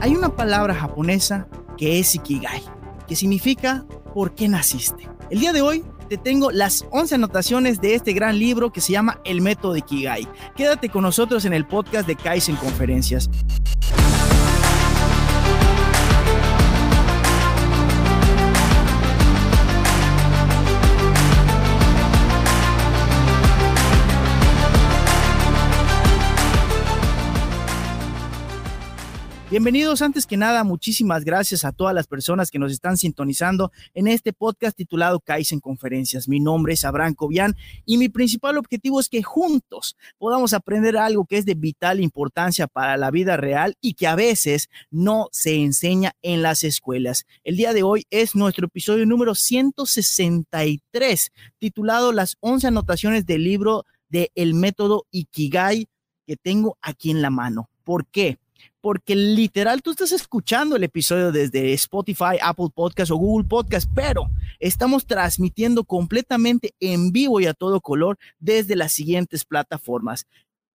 Hay una palabra japonesa que es Ikigai, que significa ¿por qué naciste? El día de hoy te tengo las 11 anotaciones de este gran libro que se llama El método de Ikigai. Quédate con nosotros en el podcast de Kaizen Conferencias. Bienvenidos antes que nada, muchísimas gracias a todas las personas que nos están sintonizando en este podcast titulado Kaizen Conferencias. Mi nombre es Abraham Cobian y mi principal objetivo es que juntos podamos aprender algo que es de vital importancia para la vida real y que a veces no se enseña en las escuelas. El día de hoy es nuestro episodio número 163, titulado Las 11 anotaciones del libro de El método Ikigai que tengo aquí en la mano. ¿Por qué? Porque literal tú estás escuchando el episodio desde Spotify, Apple Podcast o Google Podcast, pero estamos transmitiendo completamente en vivo y a todo color desde las siguientes plataformas.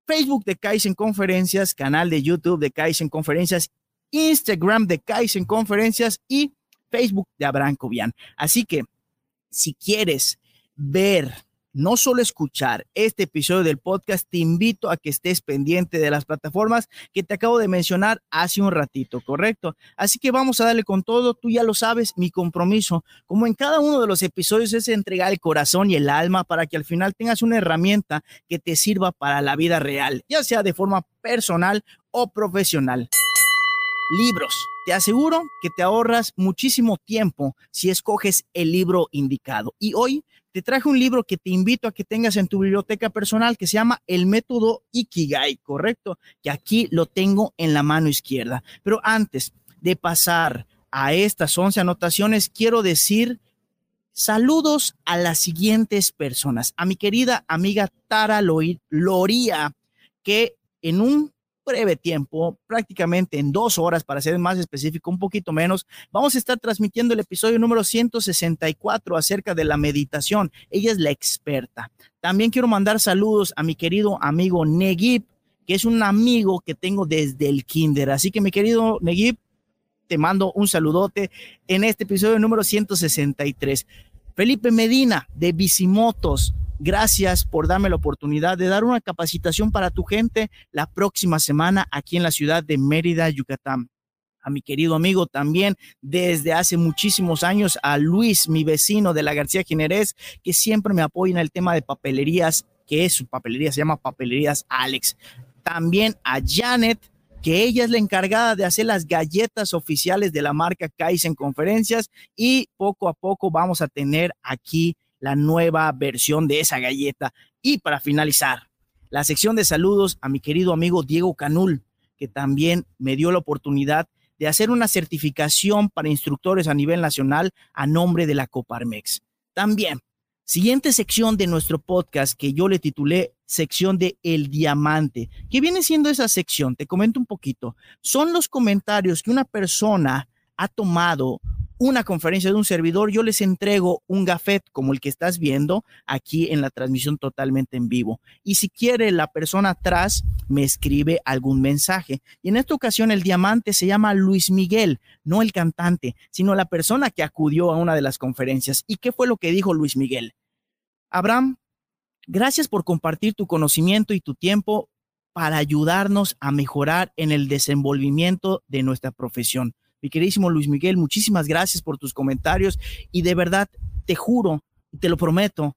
Facebook de Kaizen Conferencias, canal de YouTube de Kaizen Conferencias, Instagram de Kaizen Conferencias y Facebook de Abraham Cobian. Así que si quieres ver no solo escuchar este episodio del podcast, te invito a que estés pendiente de las plataformas que te acabo de mencionar hace un ratito, ¿correcto? Así que vamos a darle con todo, tú ya lo sabes, mi compromiso, como en cada uno de los episodios, es entregar el corazón y el alma para que al final tengas una herramienta que te sirva para la vida real, ya sea de forma personal o profesional. Libros. Te aseguro que te ahorras muchísimo tiempo si escoges el libro indicado. Y hoy te traje un libro que te invito a que tengas en tu biblioteca personal que se llama El método Ikigai, ¿correcto? Que aquí lo tengo en la mano izquierda. Pero antes de pasar a estas 11 anotaciones, quiero decir saludos a las siguientes personas. A mi querida amiga Tara Loría, que en un breve tiempo, prácticamente en dos horas, para ser más específico, un poquito menos, vamos a estar transmitiendo el episodio número 164 acerca de la meditación. Ella es la experta. También quiero mandar saludos a mi querido amigo Negib, que es un amigo que tengo desde el kinder. Así que mi querido Negib, te mando un saludote en este episodio número 163. Felipe Medina de Bicimotos, Gracias por darme la oportunidad de dar una capacitación para tu gente la próxima semana aquí en la ciudad de Mérida, Yucatán. A mi querido amigo también desde hace muchísimos años, a Luis, mi vecino de la García Jiménez, que siempre me apoya en el tema de papelerías, que es su papelería, se llama Papelerías Alex. También a Janet, que ella es la encargada de hacer las galletas oficiales de la marca Kaizen Conferencias y poco a poco vamos a tener aquí la nueva versión de esa galleta. Y para finalizar, la sección de saludos a mi querido amigo Diego Canul, que también me dio la oportunidad de hacer una certificación para instructores a nivel nacional a nombre de la Coparmex. También, siguiente sección de nuestro podcast que yo le titulé sección de El Diamante. ¿Qué viene siendo esa sección? Te comento un poquito. Son los comentarios que una persona ha tomado una conferencia de un servidor, yo les entrego un gafet como el que estás viendo aquí en la transmisión totalmente en vivo. Y si quiere la persona atrás, me escribe algún mensaje. Y en esta ocasión el diamante se llama Luis Miguel, no el cantante, sino la persona que acudió a una de las conferencias. ¿Y qué fue lo que dijo Luis Miguel? Abraham, gracias por compartir tu conocimiento y tu tiempo para ayudarnos a mejorar en el desenvolvimiento de nuestra profesión. Mi queridísimo Luis Miguel, muchísimas gracias por tus comentarios y de verdad te juro te lo prometo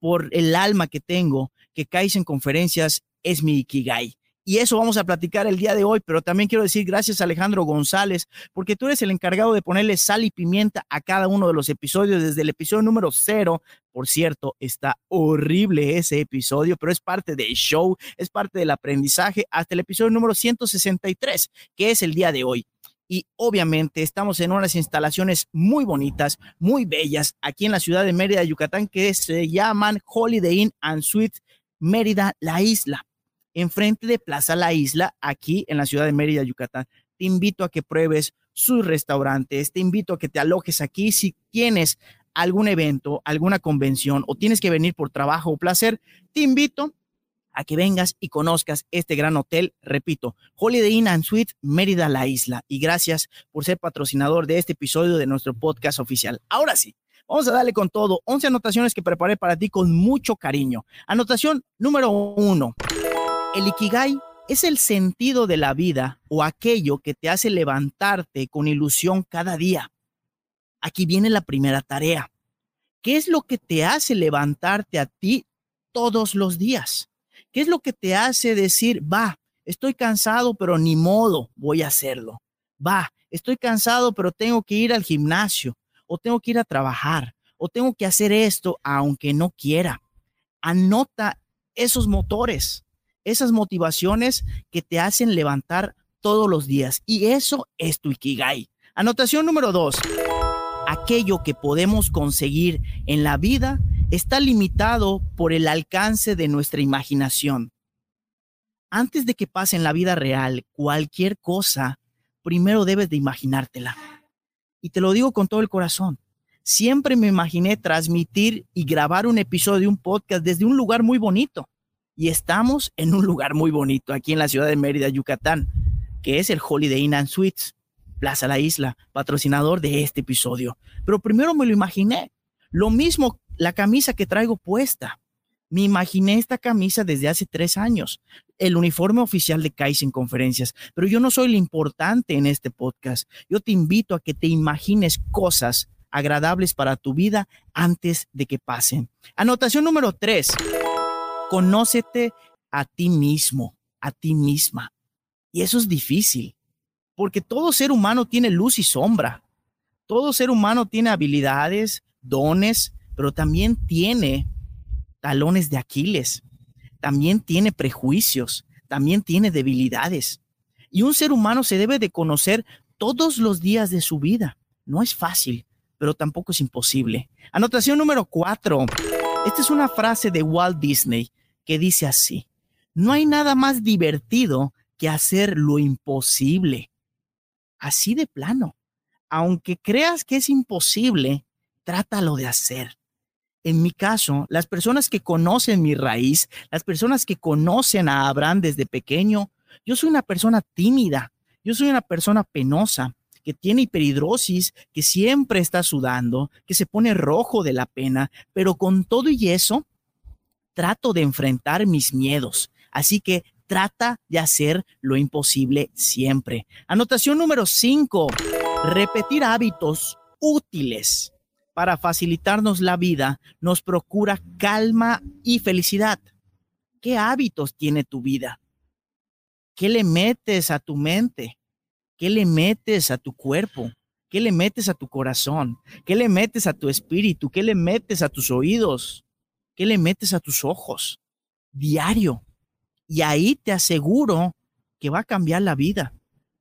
por el alma que tengo que caes en conferencias es mi Ikigai. Y eso vamos a platicar el día de hoy, pero también quiero decir gracias a Alejandro González, porque tú eres el encargado de ponerle sal y pimienta a cada uno de los episodios, desde el episodio número cero. Por cierto, está horrible ese episodio, pero es parte del show, es parte del aprendizaje, hasta el episodio número 163, que es el día de hoy y obviamente estamos en unas instalaciones muy bonitas, muy bellas aquí en la ciudad de Mérida, Yucatán, que se llaman Holiday Inn and Suite Mérida, la isla, enfrente de Plaza La Isla, aquí en la ciudad de Mérida, Yucatán. Te invito a que pruebes sus restaurantes, te invito a que te alojes aquí si tienes algún evento, alguna convención o tienes que venir por trabajo o placer, te invito a que vengas y conozcas este gran hotel. Repito, Holiday Inn and Suites Mérida La Isla. Y gracias por ser patrocinador de este episodio de nuestro podcast oficial. Ahora sí, vamos a darle con todo. 11 anotaciones que preparé para ti con mucho cariño. Anotación número uno. El Ikigai es el sentido de la vida o aquello que te hace levantarte con ilusión cada día. Aquí viene la primera tarea. ¿Qué es lo que te hace levantarte a ti todos los días? ¿Qué es lo que te hace decir, va, estoy cansado, pero ni modo, voy a hacerlo? Va, estoy cansado, pero tengo que ir al gimnasio, o tengo que ir a trabajar, o tengo que hacer esto, aunque no quiera. Anota esos motores, esas motivaciones que te hacen levantar todos los días. Y eso es tu Ikigai. Anotación número dos. Aquello que podemos conseguir en la vida está limitado por el alcance de nuestra imaginación. Antes de que pase en la vida real cualquier cosa, primero debes de imaginártela. Y te lo digo con todo el corazón. Siempre me imaginé transmitir y grabar un episodio de un podcast desde un lugar muy bonito. Y estamos en un lugar muy bonito aquí en la ciudad de Mérida, Yucatán, que es el Holiday Inn and Suites, Plaza La Isla, patrocinador de este episodio. Pero primero me lo imaginé. Lo mismo la camisa que traigo puesta. Me imaginé esta camisa desde hace tres años, el uniforme oficial de Kaizen Conferencias, pero yo no soy lo importante en este podcast. Yo te invito a que te imagines cosas agradables para tu vida antes de que pasen. Anotación número tres, conócete a ti mismo, a ti misma. Y eso es difícil, porque todo ser humano tiene luz y sombra. Todo ser humano tiene habilidades, dones, pero también tiene talones de Aquiles, también tiene prejuicios, también tiene debilidades. Y un ser humano se debe de conocer todos los días de su vida. No es fácil, pero tampoco es imposible. Anotación número cuatro. Esta es una frase de Walt Disney que dice así. No hay nada más divertido que hacer lo imposible. Así de plano. Aunque creas que es imposible, trátalo de hacer en mi caso, las personas que conocen mi raíz, las personas que conocen a Abraham desde pequeño, yo soy una persona tímida, yo soy una persona penosa, que tiene hiperhidrosis, que siempre está sudando, que se pone rojo de la pena, pero con todo y eso, trato de enfrentar mis miedos. Así que trata de hacer lo imposible siempre. Anotación número 5. Repetir hábitos útiles para facilitarnos la vida, nos procura calma y felicidad. ¿Qué hábitos tiene tu vida? ¿Qué le metes a tu mente? ¿Qué le metes a tu cuerpo? ¿Qué le metes a tu corazón? ¿Qué le metes a tu espíritu? ¿Qué le metes a tus oídos? ¿Qué le metes a tus ojos? Diario. Y ahí te aseguro que va a cambiar la vida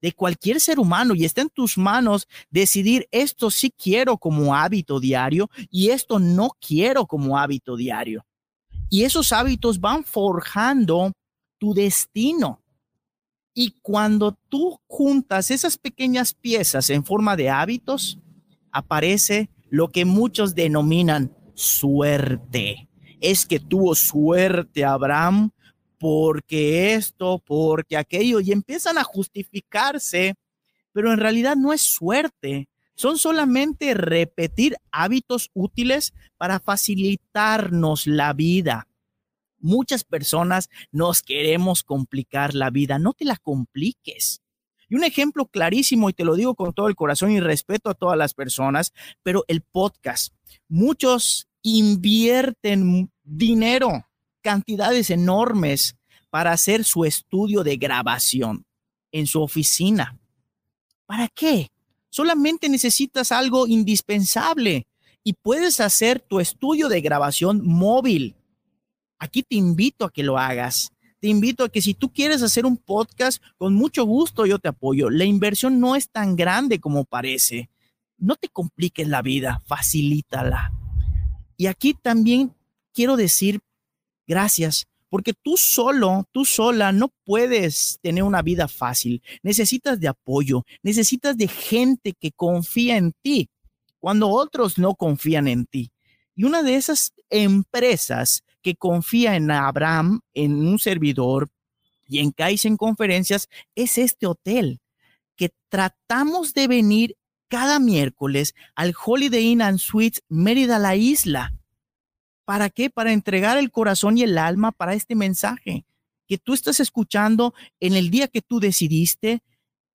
de cualquier ser humano y está en tus manos decidir esto sí quiero como hábito diario y esto no quiero como hábito diario. Y esos hábitos van forjando tu destino. Y cuando tú juntas esas pequeñas piezas en forma de hábitos, aparece lo que muchos denominan suerte. Es que tuvo suerte Abraham porque esto, porque aquello, y empiezan a justificarse, pero en realidad no es suerte, son solamente repetir hábitos útiles para facilitarnos la vida. Muchas personas nos queremos complicar la vida, no te la compliques. Y un ejemplo clarísimo, y te lo digo con todo el corazón y respeto a todas las personas, pero el podcast. Muchos invierten dinero cantidades enormes para hacer su estudio de grabación en su oficina. ¿Para qué? Solamente necesitas algo indispensable y puedes hacer tu estudio de grabación móvil. Aquí te invito a que lo hagas. Te invito a que si tú quieres hacer un podcast, con mucho gusto yo te apoyo. La inversión no es tan grande como parece. No te compliques la vida, facilítala. Y aquí también quiero decir Gracias, porque tú solo, tú sola no puedes tener una vida fácil. Necesitas de apoyo, necesitas de gente que confía en ti. cuando otros no confían en ti. Y una de esas empresas que confía en Abraham, en un servidor y en Kaizen Conferencias es este hotel que tratamos de venir cada miércoles al Holiday Inn and Suites Mérida, la isla. ¿Para qué? Para entregar el corazón y el alma para este mensaje que tú estás escuchando en el día que tú decidiste,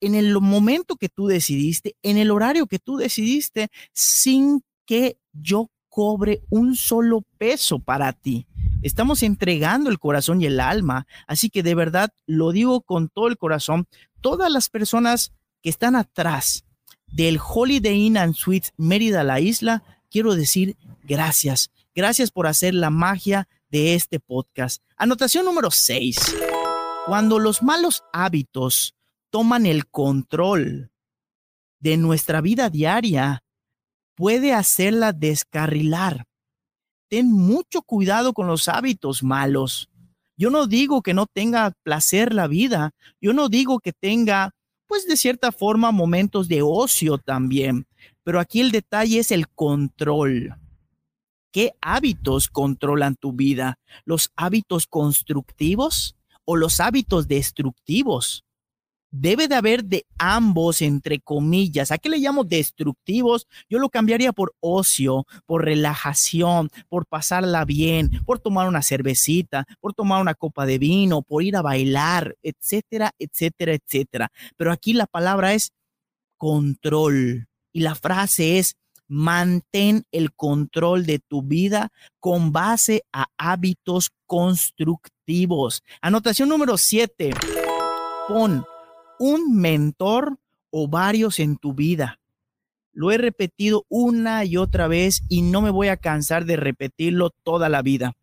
en el momento que tú decidiste, en el horario que tú decidiste, sin que yo cobre un solo peso para ti. Estamos entregando el corazón y el alma. Así que de verdad lo digo con todo el corazón. Todas las personas que están atrás del Holiday Inn and Suites Mérida la isla, quiero decir gracias. Gracias por hacer la magia de este podcast. Anotación número 6. Cuando los malos hábitos toman el control de nuestra vida diaria, puede hacerla descarrilar. Ten mucho cuidado con los hábitos malos. Yo no digo que no tenga placer la vida, yo no digo que tenga, pues de cierta forma, momentos de ocio también, pero aquí el detalle es el control. ¿Qué hábitos controlan tu vida? ¿Los hábitos constructivos o los hábitos destructivos? Debe de haber de ambos, entre comillas. ¿A qué le llamo destructivos? Yo lo cambiaría por ocio, por relajación, por pasarla bien, por tomar una cervecita, por tomar una copa de vino, por ir a bailar, etcétera, etcétera, etcétera. Pero aquí la palabra es control y la frase es mantén el control de tu vida con base a hábitos constructivos. Anotación número siete. Pon un mentor o varios en tu vida. Lo he repetido una y otra vez y no me voy a cansar de repetirlo toda la vida.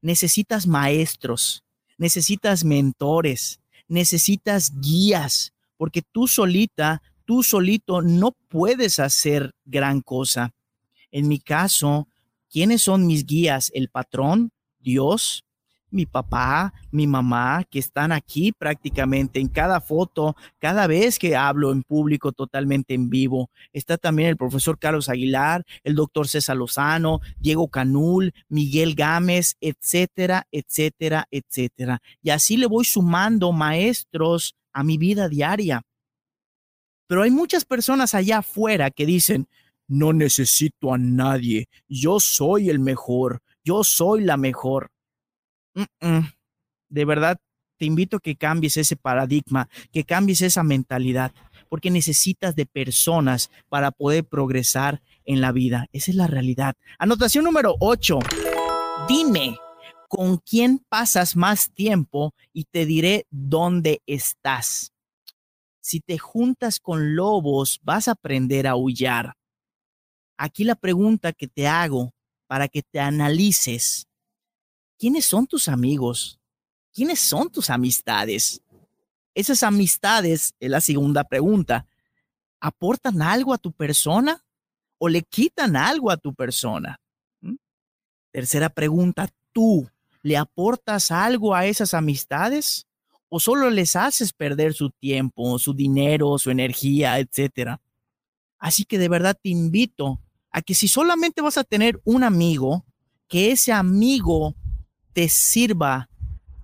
Necesitas maestros, necesitas mentores, necesitas guías, porque tú solita tú solito no puedes hacer gran cosa. En mi caso, ¿quiénes son mis guías? El patrón, Dios, mi papá, mi mamá, que están aquí prácticamente en cada foto, cada vez que hablo en público totalmente en vivo. Está también el profesor Carlos Aguilar, el doctor César Lozano, Diego Canul, Miguel Gámez, etcétera, etcétera, etcétera. Y así le voy sumando maestros a mi vida diaria. Pero hay muchas personas allá afuera que dicen, no necesito a nadie, yo soy el mejor, yo soy la mejor. De verdad, te invito a que cambies ese paradigma, que cambies esa mentalidad, porque necesitas de personas para poder progresar en la vida. Esa es la realidad. Anotación número 8. Dime con quién pasas más tiempo y te diré dónde estás si te juntas con lobos, vas a aprender a aullar. Aquí la pregunta que te hago para que te analices, ¿quiénes son tus amigos? ¿Quiénes son tus amistades? Esas amistades, es la segunda pregunta, ¿aportan algo a tu persona o le quitan algo a tu persona? ¿Mm? Tercera pregunta, ¿tú le aportas algo a esas amistades? O solo les haces perder su tiempo, su dinero, su energía, etcétera. Así que de verdad te invito a que si solamente vas a tener un amigo, que ese amigo te sirva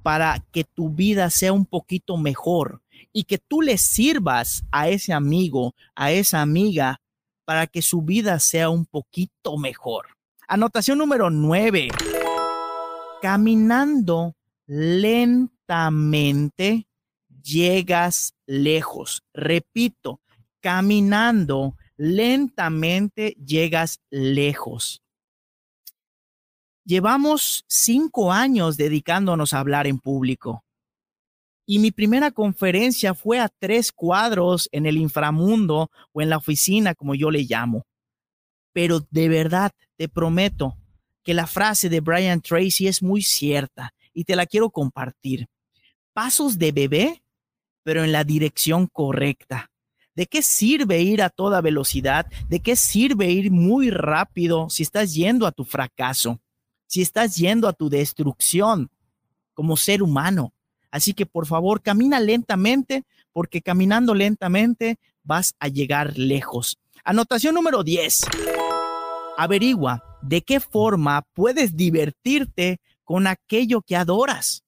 para que tu vida sea un poquito mejor y que tú le sirvas a ese amigo, a esa amiga, para que su vida sea un poquito mejor. Anotación número nueve. Caminando lentamente lentamente llegas lejos. Repito, caminando lentamente llegas lejos. Llevamos cinco años dedicándonos a hablar en público. Y mi primera conferencia fue a tres cuadros en el inframundo o en la oficina, como yo le llamo. Pero de verdad, te prometo que la frase de Brian Tracy es muy cierta y te la quiero compartir pasos de bebé, pero en la dirección correcta. ¿De qué sirve ir a toda velocidad? ¿De qué sirve ir muy rápido si estás yendo a tu fracaso? Si estás yendo a tu destrucción como ser humano. Así que por favor, camina lentamente, porque caminando lentamente vas a llegar lejos. Anotación número 10. Averigua de qué forma puedes divertirte con aquello que adoras.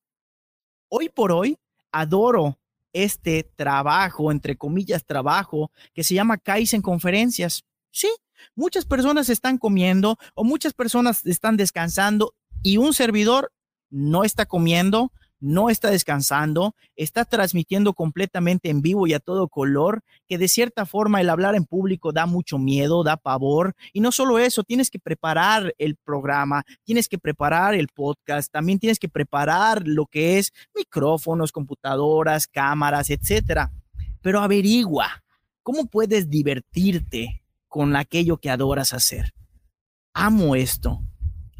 Hoy por hoy adoro este trabajo, entre comillas, trabajo que se llama Kaizen Conferencias. Sí, muchas personas están comiendo o muchas personas están descansando y un servidor no está comiendo, no está descansando, está transmitiendo completamente en vivo y a todo color, que de cierta forma el hablar en público da mucho miedo, da pavor. Y no solo eso, tienes que preparar el programa, tienes que preparar el podcast, también tienes que preparar lo que es micrófonos, computadoras, cámaras, etcétera. Pero averigua cómo puedes divertirte con aquello que adoras hacer. Amo esto.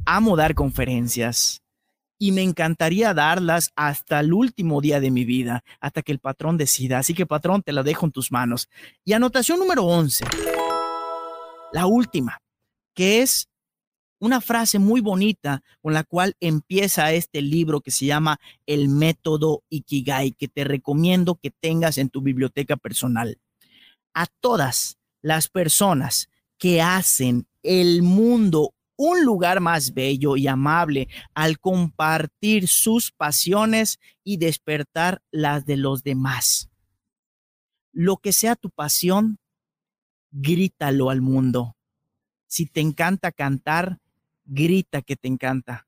Amo dar conferencias y me encantaría darlas hasta el último día de mi vida, hasta que el patrón decida. Así que patrón, te la dejo en tus manos. Y anotación número 11, la última, que es una frase muy bonita con la cual empieza este libro que se llama El método Ikigai, que te recomiendo que tengas en tu biblioteca personal. A todas las personas que hacen el mundo un lugar más bello y amable al compartir sus pasiones y despertar las de los demás. Lo que sea tu pasión, grítalo al mundo. Si te encanta cantar, grita que te encanta.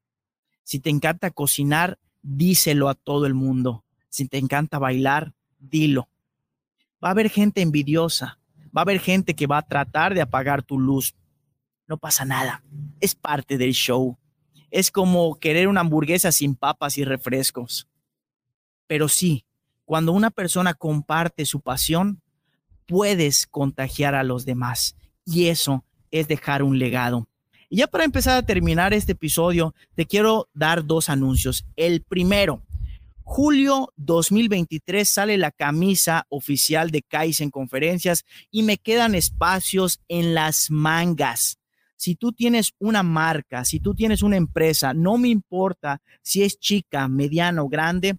Si te encanta cocinar, díselo a todo el mundo. Si te encanta bailar, dilo. Va a haber gente envidiosa, va a haber gente que va a tratar de apagar tu luz, no pasa nada. Es parte del show. Es como querer una hamburguesa sin papas y refrescos. Pero sí, cuando una persona comparte su pasión, puedes contagiar a los demás. Y eso es dejar un legado. Y ya para empezar a terminar este episodio, te quiero dar dos anuncios. El primero, julio 2023 sale la camisa oficial de Kaizen Conferencias y me quedan espacios en las mangas si tú tienes una marca, si tú tienes una empresa, no me importa si es chica, mediana o grande,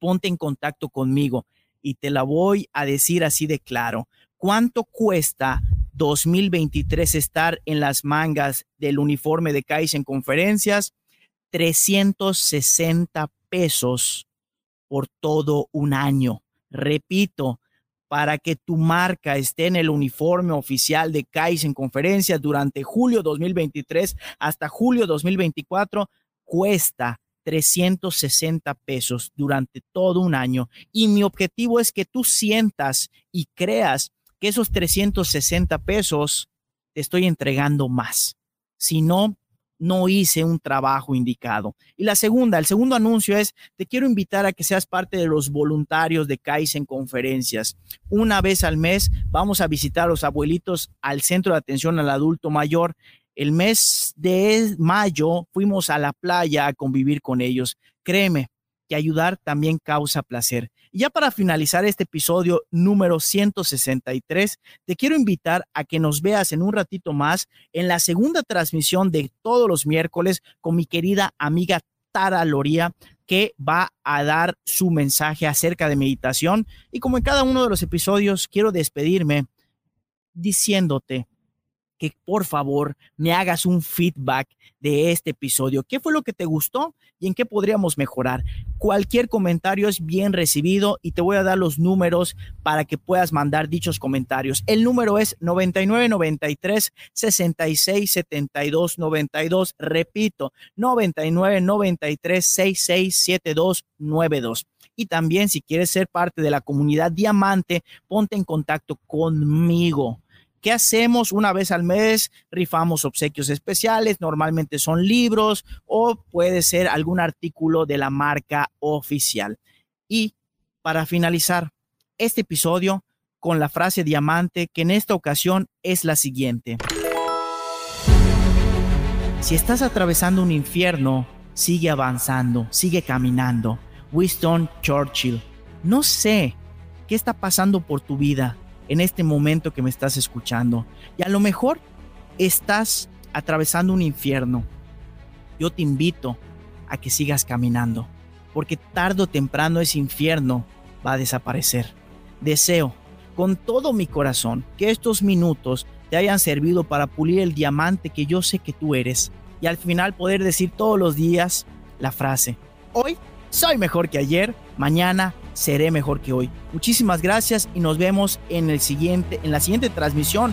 ponte en contacto conmigo y te la voy a decir así de claro. ¿Cuánto cuesta 2023 estar en las mangas del uniforme de Kaizen Conferencias? 360 pesos por todo un año. Repito, para que tu marca esté en el uniforme oficial de Kaizen Conferencias durante julio 2023 hasta julio 2024 cuesta 360 pesos durante todo un año. Y mi objetivo es que tú sientas y creas que esos 360 pesos te estoy entregando más. Si no, no hice un trabajo indicado. Y la segunda, el segundo anuncio es, te quiero invitar a que seas parte de los voluntarios de Kaizen Conferencias. Una vez al mes vamos a visitar a los abuelitos al Centro de Atención al Adulto Mayor. El mes de mayo fuimos a la playa a convivir con ellos. Créeme que ayudar también causa placer. Y ya para finalizar este episodio número 163, te quiero invitar a que nos veas en un ratito más en la segunda transmisión de todos los miércoles con mi querida amiga Tara Loría, que va a dar su mensaje acerca de meditación. Y como en cada uno de los episodios, quiero despedirme diciéndote que por favor me hagas un feedback de este episodio. ¿Qué fue lo que te gustó y en qué podríamos mejorar? Cualquier comentario es bien recibido y te voy a dar los números para que puedas mandar dichos comentarios. El número es 9993 66 72 92. Repito, 9993 66 72 92. Y también si quieres ser parte de la comunidad Diamante, ponte en contacto conmigo ¿Qué hacemos una vez al mes? Rifamos obsequios especiales, normalmente son libros o puede ser algún artículo de la marca oficial. Y para finalizar este episodio con la frase diamante que en esta ocasión es la siguiente. Si estás atravesando un infierno, sigue avanzando, sigue caminando. Winston Churchill. No sé qué está pasando por tu vida en este momento que me estás escuchando. Y a lo mejor estás atravesando un infierno. Yo te invito a que sigas caminando, porque tarde o temprano ese infierno va a desaparecer. Deseo con todo mi corazón que estos minutos te hayan servido para pulir el diamante que yo sé que tú eres y al final poder decir todos los días la frase, hoy soy mejor que ayer, mañana seré mejor que hoy. Muchísimas gracias y nos vemos en el siguiente en la siguiente transmisión